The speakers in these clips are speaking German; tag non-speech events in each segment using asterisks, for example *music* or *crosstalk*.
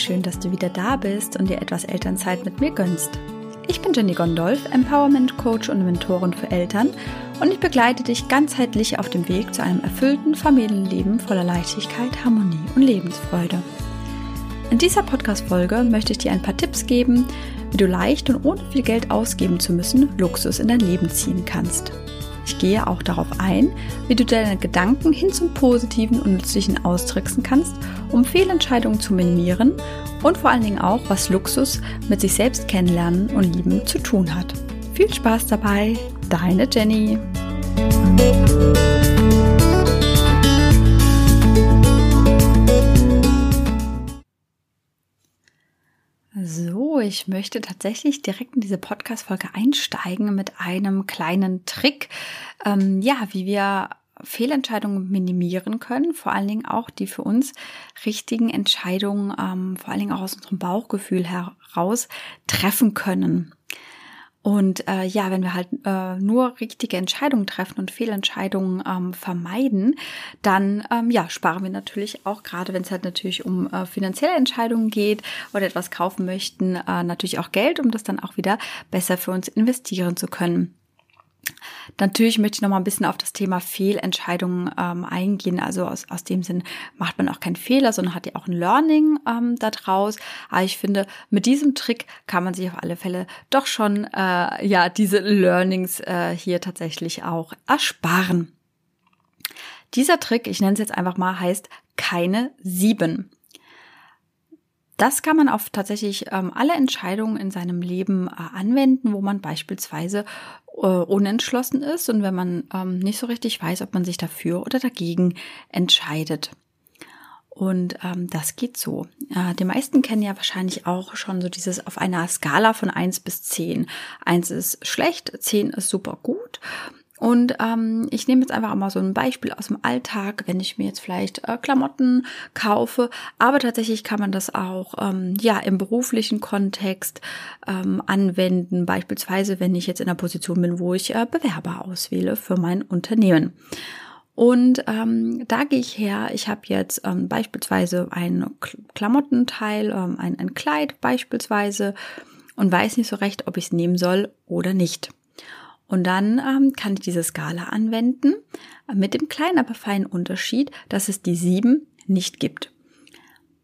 schön, dass du wieder da bist und dir etwas Elternzeit mit mir gönnst. Ich bin Jenny Gondolf, Empowerment Coach und Mentorin für Eltern und ich begleite dich ganzheitlich auf dem Weg zu einem erfüllten Familienleben voller Leichtigkeit, Harmonie und Lebensfreude. In dieser Podcast-Folge möchte ich dir ein paar Tipps geben, wie du leicht und ohne viel Geld ausgeben zu müssen Luxus in dein Leben ziehen kannst. Ich gehe auch darauf ein, wie du deine Gedanken hin zum Positiven und Nützlichen austricksen kannst, um Fehlentscheidungen zu minimieren und vor allen Dingen auch, was Luxus mit sich selbst kennenlernen und lieben zu tun hat. Viel Spaß dabei, deine Jenny. Ich möchte tatsächlich direkt in diese Podcast-Folge einsteigen mit einem kleinen Trick, ähm, ja, wie wir Fehlentscheidungen minimieren können, vor allen Dingen auch die für uns richtigen Entscheidungen, ähm, vor allen Dingen auch aus unserem Bauchgefühl heraus treffen können. Und äh, ja, wenn wir halt äh, nur richtige Entscheidungen treffen und Fehlentscheidungen ähm, vermeiden, dann ähm, ja sparen wir natürlich auch gerade, wenn es halt natürlich um äh, finanzielle Entscheidungen geht oder etwas kaufen möchten, äh, natürlich auch Geld, um das dann auch wieder besser für uns investieren zu können. Natürlich möchte ich noch mal ein bisschen auf das Thema Fehlentscheidungen ähm, eingehen. Also aus, aus dem Sinn macht man auch keinen Fehler, sondern hat ja auch ein Learning ähm, daraus. Aber ich finde, mit diesem Trick kann man sich auf alle Fälle doch schon äh, ja diese Learnings äh, hier tatsächlich auch ersparen. Dieser Trick, ich nenne es jetzt einfach mal, heißt keine sieben. Das kann man auf tatsächlich ähm, alle Entscheidungen in seinem Leben äh, anwenden, wo man beispielsweise äh, unentschlossen ist und wenn man ähm, nicht so richtig weiß, ob man sich dafür oder dagegen entscheidet. Und ähm, das geht so. Äh, die meisten kennen ja wahrscheinlich auch schon so dieses auf einer Skala von eins bis zehn. Eins ist schlecht, zehn ist super gut. Und ähm, ich nehme jetzt einfach mal so ein Beispiel aus dem Alltag, wenn ich mir jetzt vielleicht äh, Klamotten kaufe. Aber tatsächlich kann man das auch ähm, ja im beruflichen Kontext ähm, anwenden. Beispielsweise, wenn ich jetzt in der Position bin, wo ich äh, Bewerber auswähle für mein Unternehmen. Und ähm, da gehe ich her. Ich habe jetzt ähm, beispielsweise ein Klamottenteil, ähm, ein, ein Kleid beispielsweise und weiß nicht so recht, ob ich es nehmen soll oder nicht. Und dann ähm, kann ich diese Skala anwenden mit dem kleinen, aber feinen Unterschied, dass es die sieben nicht gibt.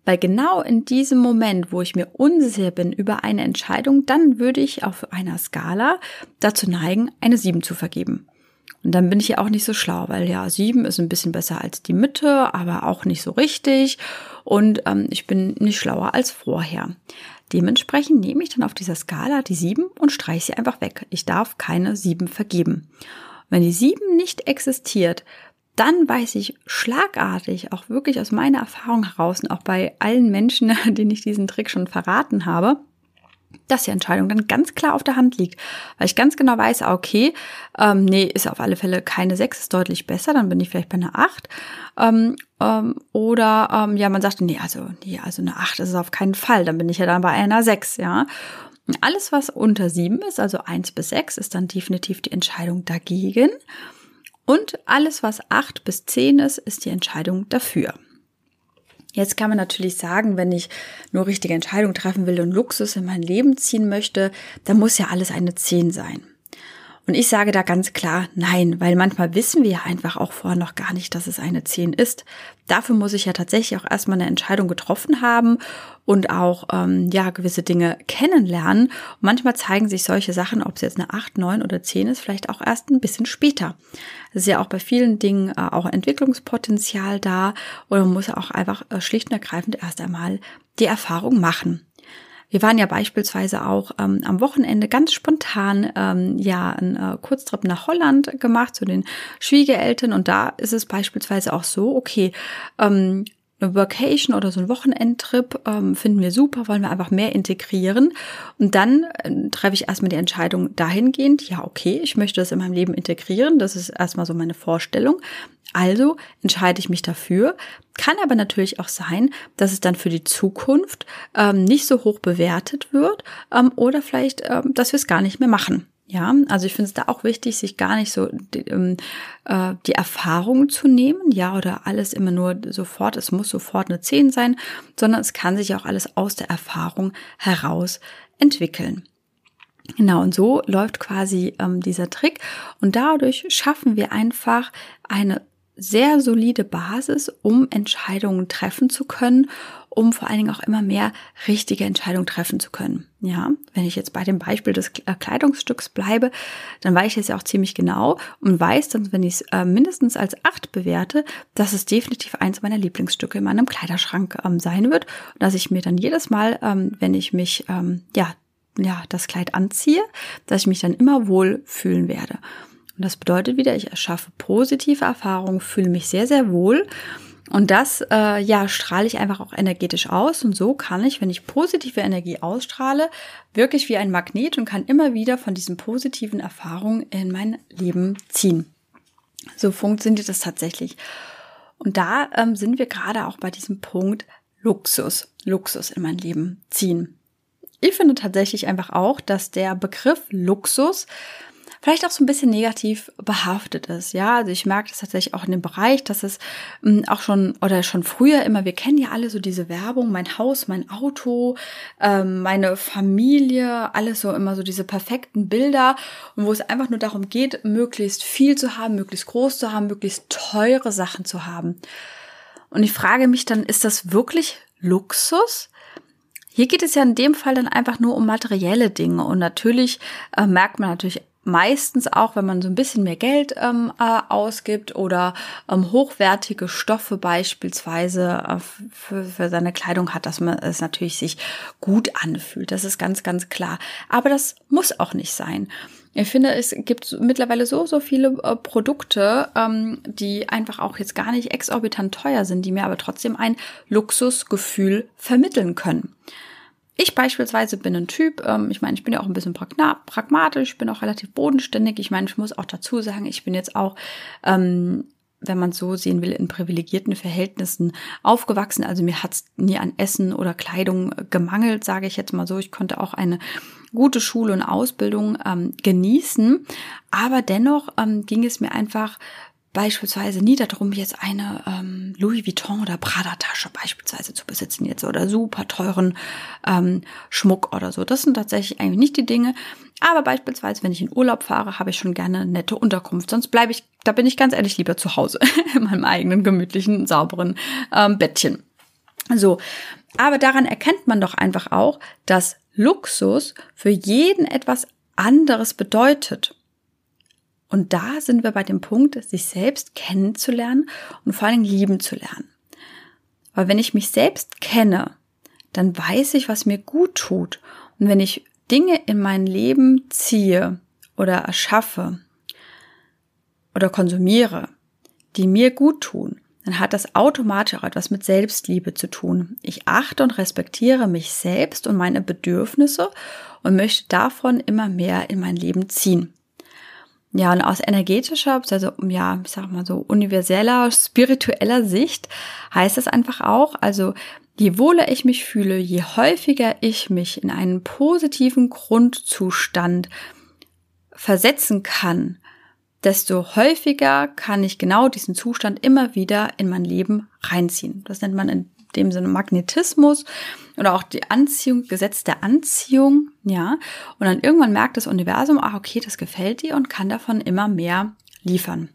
Weil genau in diesem Moment, wo ich mir unsicher bin über eine Entscheidung, dann würde ich auf einer Skala dazu neigen, eine sieben zu vergeben. Und dann bin ich ja auch nicht so schlau, weil ja, sieben ist ein bisschen besser als die Mitte, aber auch nicht so richtig. Und ähm, ich bin nicht schlauer als vorher. Dementsprechend nehme ich dann auf dieser Skala die 7 und streiche sie einfach weg. Ich darf keine 7 vergeben. Wenn die 7 nicht existiert, dann weiß ich schlagartig, auch wirklich aus meiner Erfahrung heraus und auch bei allen Menschen, *laughs* denen ich diesen Trick schon verraten habe, dass die Entscheidung dann ganz klar auf der Hand liegt. Weil ich ganz genau weiß, ah, okay, ähm, nee, ist auf alle Fälle keine 6, ist deutlich besser, dann bin ich vielleicht bei einer 8. Ähm, ähm, oder ähm, ja, man sagt, nee, also, nee, also eine 8 ist es auf keinen Fall, dann bin ich ja dann bei einer 6, ja. Und alles, was unter 7 ist, also 1 bis 6, ist dann definitiv die Entscheidung dagegen. Und alles, was 8 bis 10 ist, ist die Entscheidung dafür. Jetzt kann man natürlich sagen, wenn ich nur richtige Entscheidungen treffen will und Luxus in mein Leben ziehen möchte, dann muss ja alles eine 10 sein. Und ich sage da ganz klar nein, weil manchmal wissen wir ja einfach auch vorher noch gar nicht, dass es eine 10 ist. Dafür muss ich ja tatsächlich auch erstmal eine Entscheidung getroffen haben und auch ähm, ja gewisse Dinge kennenlernen. Und manchmal zeigen sich solche Sachen, ob es jetzt eine 8, 9 oder 10 ist, vielleicht auch erst ein bisschen später. Das ist ja auch bei vielen Dingen äh, auch Entwicklungspotenzial da oder man muss auch einfach äh, schlicht und ergreifend erst einmal die Erfahrung machen. Wir waren ja beispielsweise auch ähm, am Wochenende ganz spontan ähm, ja einen äh, Kurztrip nach Holland gemacht zu den Schwiegereltern. Und da ist es beispielsweise auch so, okay, ähm, eine Vacation oder so ein Wochenendtrip ähm, finden wir super, wollen wir einfach mehr integrieren. Und dann äh, treffe ich erstmal die Entscheidung dahingehend, ja, okay, ich möchte das in meinem Leben integrieren. Das ist erstmal so meine Vorstellung. Also entscheide ich mich dafür. Kann aber natürlich auch sein, dass es dann für die Zukunft ähm, nicht so hoch bewertet wird ähm, oder vielleicht, ähm, dass wir es gar nicht mehr machen. Ja, also ich finde es da auch wichtig, sich gar nicht so die, ähm, äh, die Erfahrung zu nehmen, ja, oder alles immer nur sofort, es muss sofort eine 10 sein, sondern es kann sich auch alles aus der Erfahrung heraus entwickeln. Genau, und so läuft quasi ähm, dieser Trick und dadurch schaffen wir einfach eine sehr solide Basis, um Entscheidungen treffen zu können, um vor allen Dingen auch immer mehr richtige Entscheidungen treffen zu können. Ja, wenn ich jetzt bei dem Beispiel des äh, Kleidungsstücks bleibe, dann weiß ich es ja auch ziemlich genau und weiß dann, wenn ich es äh, mindestens als acht bewerte, dass es definitiv eins meiner Lieblingsstücke in meinem Kleiderschrank ähm, sein wird, dass ich mir dann jedes Mal, ähm, wenn ich mich ähm, ja ja das Kleid anziehe, dass ich mich dann immer wohl fühlen werde. Und das bedeutet wieder, ich erschaffe positive Erfahrungen, fühle mich sehr, sehr wohl. Und das, äh, ja, strahle ich einfach auch energetisch aus. Und so kann ich, wenn ich positive Energie ausstrahle, wirklich wie ein Magnet und kann immer wieder von diesen positiven Erfahrungen in mein Leben ziehen. So funktioniert das tatsächlich. Und da ähm, sind wir gerade auch bei diesem Punkt Luxus, Luxus in mein Leben ziehen. Ich finde tatsächlich einfach auch, dass der Begriff Luxus vielleicht auch so ein bisschen negativ behaftet ist. Ja, also ich merke das tatsächlich auch in dem Bereich, dass es ähm, auch schon oder schon früher immer, wir kennen ja alle so diese Werbung, mein Haus, mein Auto, ähm, meine Familie, alles so immer so diese perfekten Bilder und wo es einfach nur darum geht, möglichst viel zu haben, möglichst groß zu haben, möglichst teure Sachen zu haben. Und ich frage mich dann, ist das wirklich Luxus? Hier geht es ja in dem Fall dann einfach nur um materielle Dinge und natürlich äh, merkt man natürlich meistens auch, wenn man so ein bisschen mehr Geld ähm, äh, ausgibt oder ähm, hochwertige Stoffe beispielsweise äh, für, für seine Kleidung hat, dass man es natürlich sich gut anfühlt. Das ist ganz, ganz klar. Aber das muss auch nicht sein. Ich finde, es gibt mittlerweile so, so viele äh, Produkte, ähm, die einfach auch jetzt gar nicht exorbitant teuer sind, die mir aber trotzdem ein Luxusgefühl vermitteln können. Ich beispielsweise bin ein Typ, ähm, ich meine, ich bin ja auch ein bisschen pragmatisch, ich bin auch relativ bodenständig. Ich meine, ich muss auch dazu sagen, ich bin jetzt auch, ähm, wenn man so sehen will, in privilegierten Verhältnissen aufgewachsen. Also mir hat es nie an Essen oder Kleidung gemangelt, sage ich jetzt mal so. Ich konnte auch eine gute Schule und Ausbildung ähm, genießen. Aber dennoch ähm, ging es mir einfach beispielsweise nie darum, jetzt eine ähm, Louis Vuitton oder Prada-Tasche beispielsweise zu besitzen jetzt oder super teuren ähm, Schmuck oder so. Das sind tatsächlich eigentlich nicht die Dinge. Aber beispielsweise, wenn ich in Urlaub fahre, habe ich schon gerne eine nette Unterkunft. Sonst bleibe ich, da bin ich ganz ehrlich lieber zu Hause *laughs* in meinem eigenen gemütlichen, sauberen ähm, Bettchen. So, aber daran erkennt man doch einfach auch, dass Luxus für jeden etwas anderes bedeutet. Und da sind wir bei dem Punkt, sich selbst kennenzulernen und vor allen Dingen lieben zu lernen. Weil wenn ich mich selbst kenne, dann weiß ich, was mir gut tut. Und wenn ich Dinge in mein Leben ziehe oder erschaffe oder konsumiere, die mir gut tun, dann hat das automatisch auch etwas mit Selbstliebe zu tun. Ich achte und respektiere mich selbst und meine Bedürfnisse und möchte davon immer mehr in mein Leben ziehen. Ja, und aus energetischer, also ja, ich sag mal so universeller, spiritueller Sicht heißt es einfach auch, also je wohler ich mich fühle, je häufiger ich mich in einen positiven Grundzustand versetzen kann, desto häufiger kann ich genau diesen Zustand immer wieder in mein Leben reinziehen. Das nennt man in dem Sinne Magnetismus oder auch die Anziehung, Gesetz der Anziehung, ja. Und dann irgendwann merkt das Universum, ah, okay, das gefällt dir und kann davon immer mehr liefern.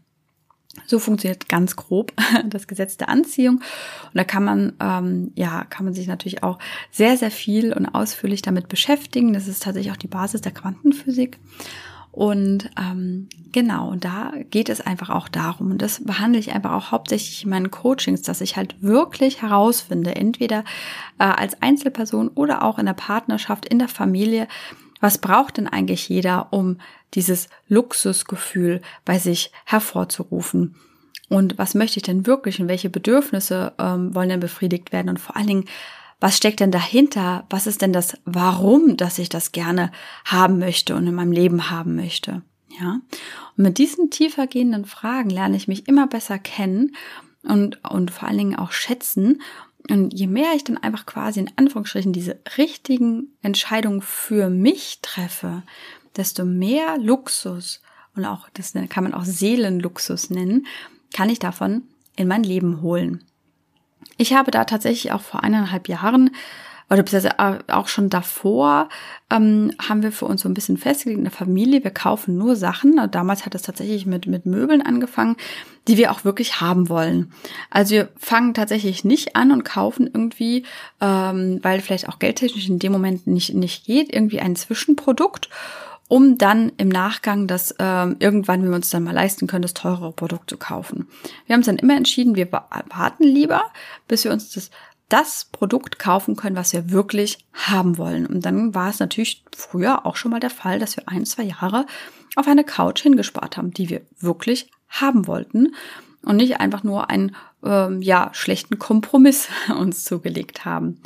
So funktioniert ganz grob *laughs* das Gesetz der Anziehung. Und da kann man, ähm, ja, kann man sich natürlich auch sehr, sehr viel und ausführlich damit beschäftigen. Das ist tatsächlich auch die Basis der Quantenphysik. Und ähm, genau, und da geht es einfach auch darum, und das behandle ich einfach auch hauptsächlich in meinen Coachings, dass ich halt wirklich herausfinde, entweder äh, als Einzelperson oder auch in der Partnerschaft, in der Familie, was braucht denn eigentlich jeder, um dieses Luxusgefühl bei sich hervorzurufen? Und was möchte ich denn wirklich und welche Bedürfnisse ähm, wollen denn befriedigt werden? Und vor allen Dingen, was steckt denn dahinter? Was ist denn das Warum, dass ich das gerne haben möchte und in meinem Leben haben möchte? Ja. Und mit diesen tiefer gehenden Fragen lerne ich mich immer besser kennen und, und vor allen Dingen auch schätzen. Und je mehr ich dann einfach quasi in Anführungsstrichen diese richtigen Entscheidungen für mich treffe, desto mehr Luxus und auch, das kann man auch Seelenluxus nennen, kann ich davon in mein Leben holen. Ich habe da tatsächlich auch vor eineinhalb Jahren oder beziehungsweise auch schon davor ähm, haben wir für uns so ein bisschen festgelegt in der Familie, wir kaufen nur Sachen. Damals hat es tatsächlich mit, mit Möbeln angefangen, die wir auch wirklich haben wollen. Also wir fangen tatsächlich nicht an und kaufen irgendwie, ähm, weil vielleicht auch geldtechnisch in dem Moment nicht, nicht geht, irgendwie ein Zwischenprodukt um dann im Nachgang das ähm, irgendwann, wenn wir uns dann mal leisten können, das teurere Produkt zu kaufen. Wir haben uns dann immer entschieden, wir warten lieber, bis wir uns das das Produkt kaufen können, was wir wirklich haben wollen. Und dann war es natürlich früher auch schon mal der Fall, dass wir ein, zwei Jahre auf eine Couch hingespart haben, die wir wirklich haben wollten und nicht einfach nur einen ähm, ja schlechten Kompromiss *laughs* uns zugelegt haben.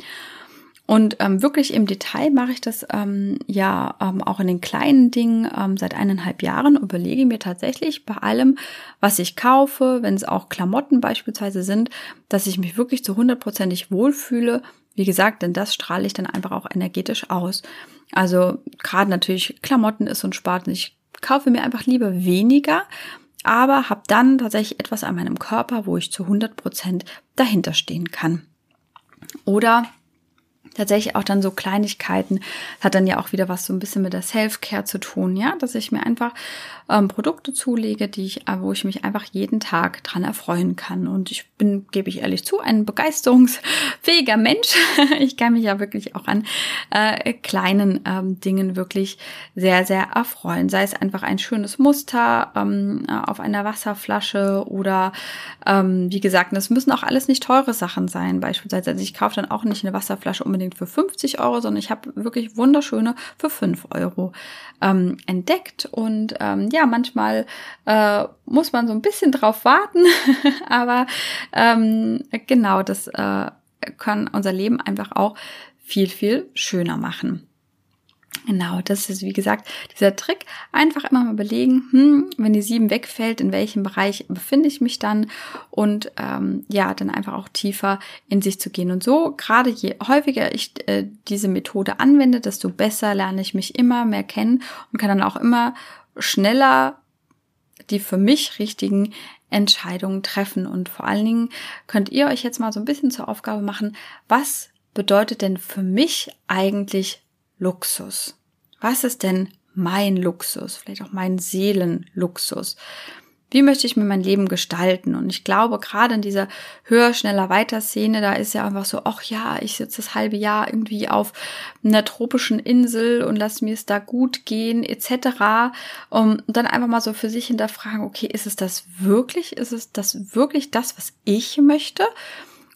Und ähm, wirklich im Detail mache ich das ähm, ja ähm, auch in den kleinen Dingen ähm, seit eineinhalb Jahren. Überlege mir tatsächlich bei allem, was ich kaufe, wenn es auch Klamotten beispielsweise sind, dass ich mich wirklich zu hundertprozentig wohlfühle. Wie gesagt, denn das strahle ich dann einfach auch energetisch aus. Also gerade natürlich Klamotten ist und Spart. Ich kaufe mir einfach lieber weniger, aber habe dann tatsächlich etwas an meinem Körper, wo ich zu 100 Prozent dahinter stehen kann. Oder tatsächlich auch dann so Kleinigkeiten. Hat dann ja auch wieder was so ein bisschen mit der Self-Care zu tun, ja, dass ich mir einfach ähm, Produkte zulege, die ich, äh, wo ich mich einfach jeden Tag dran erfreuen kann. Und ich bin, gebe ich ehrlich zu, ein begeisterungsfähiger *laughs* Mensch. ich kann mich ja wirklich auch an äh, kleinen ähm, Dingen wirklich sehr, sehr erfreuen. Sei es einfach ein schönes Muster ähm, auf einer Wasserflasche oder ähm, wie gesagt, das müssen auch alles nicht teure Sachen sein. Beispielsweise, also ich kaufe dann auch nicht eine Wasserflasche unbedingt unbedingt für 50 Euro, sondern ich habe wirklich wunderschöne für 5 Euro ähm, entdeckt. Und ähm, ja, manchmal äh, muss man so ein bisschen drauf warten, *laughs* aber ähm, genau, das äh, kann unser Leben einfach auch viel, viel schöner machen. Genau, das ist wie gesagt dieser Trick. Einfach immer mal überlegen, hm, wenn die sieben wegfällt, in welchem Bereich befinde ich mich dann und ähm, ja, dann einfach auch tiefer in sich zu gehen. Und so, gerade je häufiger ich äh, diese Methode anwende, desto besser lerne ich mich immer mehr kennen und kann dann auch immer schneller die für mich richtigen Entscheidungen treffen. Und vor allen Dingen könnt ihr euch jetzt mal so ein bisschen zur Aufgabe machen, was bedeutet denn für mich eigentlich Luxus? Was ist denn mein Luxus? Vielleicht auch mein Seelenluxus? Wie möchte ich mir mein Leben gestalten? Und ich glaube, gerade in dieser höher, schneller, weiter Szene, da ist ja einfach so, ach ja, ich sitze das halbe Jahr irgendwie auf einer tropischen Insel und lass mir es da gut gehen, etc. Und dann einfach mal so für sich hinterfragen, okay, ist es das wirklich? Ist es das wirklich das, was ich möchte?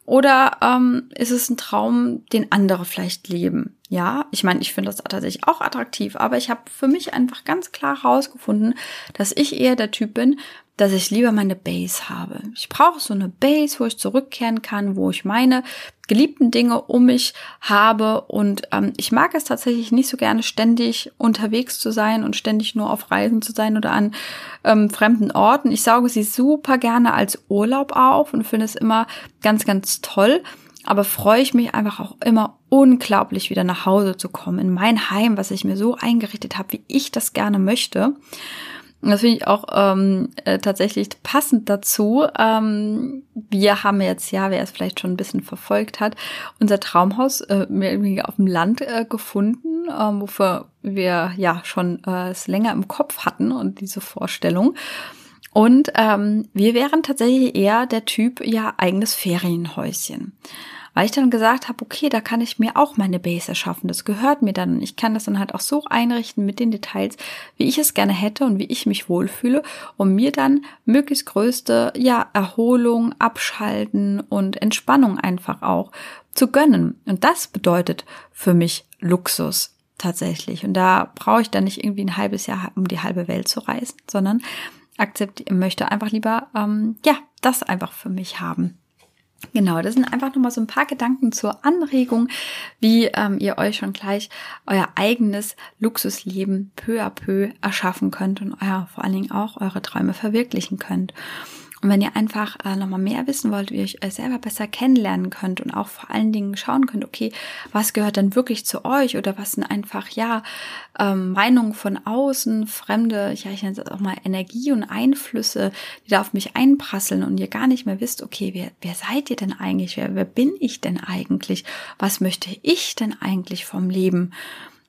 Oder ähm, ist es ein Traum, den andere vielleicht leben? Ja, ich meine, ich finde das tatsächlich auch attraktiv, aber ich habe für mich einfach ganz klar herausgefunden, dass ich eher der Typ bin, dass ich lieber meine Base habe. Ich brauche so eine Base, wo ich zurückkehren kann, wo ich meine geliebten Dinge um mich habe. Und ähm, ich mag es tatsächlich nicht so gerne, ständig unterwegs zu sein und ständig nur auf Reisen zu sein oder an ähm, fremden Orten. Ich sauge sie super gerne als Urlaub auf und finde es immer ganz, ganz toll. Aber freue ich mich einfach auch immer unglaublich, wieder nach Hause zu kommen, in mein Heim, was ich mir so eingerichtet habe, wie ich das gerne möchte. Und das finde ich auch ähm, äh, tatsächlich passend dazu. Ähm, wir haben jetzt, ja, wer es vielleicht schon ein bisschen verfolgt hat, unser Traumhaus äh, auf dem Land äh, gefunden, ähm, wofür wir ja schon äh, es länger im Kopf hatten und diese Vorstellung. Und ähm, wir wären tatsächlich eher der Typ, ja, eigenes Ferienhäuschen weil ich dann gesagt habe, okay, da kann ich mir auch meine Base erschaffen. Das gehört mir dann. Und ich kann das dann halt auch so einrichten mit den Details, wie ich es gerne hätte und wie ich mich wohlfühle, um mir dann möglichst größte, ja, Erholung, Abschalten und Entspannung einfach auch zu gönnen. Und das bedeutet für mich Luxus tatsächlich. Und da brauche ich dann nicht irgendwie ein halbes Jahr, um die halbe Welt zu reisen, sondern akzeptiere, möchte einfach lieber, ähm, ja, das einfach für mich haben. Genau, das sind einfach nochmal so ein paar Gedanken zur Anregung, wie ähm, ihr euch schon gleich euer eigenes Luxusleben peu à peu erschaffen könnt und euer, vor allen Dingen auch eure Träume verwirklichen könnt. Und wenn ihr einfach äh, nochmal mehr wissen wollt, wie ihr euch selber besser kennenlernen könnt und auch vor allen Dingen schauen könnt, okay, was gehört denn wirklich zu euch oder was sind einfach, ja, ähm, Meinungen von außen, fremde, ja, ich nenne es auch mal Energie und Einflüsse, die da auf mich einprasseln und ihr gar nicht mehr wisst, okay, wer, wer seid ihr denn eigentlich? Wer, wer bin ich denn eigentlich? Was möchte ich denn eigentlich vom Leben?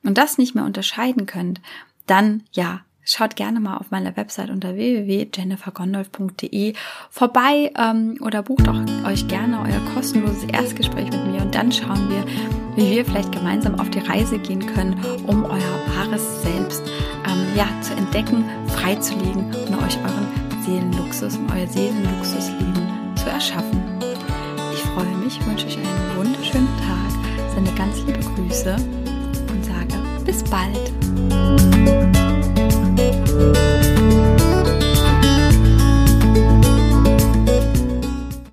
Und das nicht mehr unterscheiden könnt, dann ja, Schaut gerne mal auf meiner Website unter www.jennifergondolf.de vorbei ähm, oder bucht auch euch gerne euer kostenloses Erstgespräch mit mir und dann schauen wir, wie wir vielleicht gemeinsam auf die Reise gehen können, um euer wahres Selbst ähm, ja, zu entdecken, freizulegen und euch euren Seelenluxus und euer Seelenluxusleben zu erschaffen. Ich freue mich, wünsche euch einen wunderschönen Tag, sende ganz liebe Grüße und sage bis bald.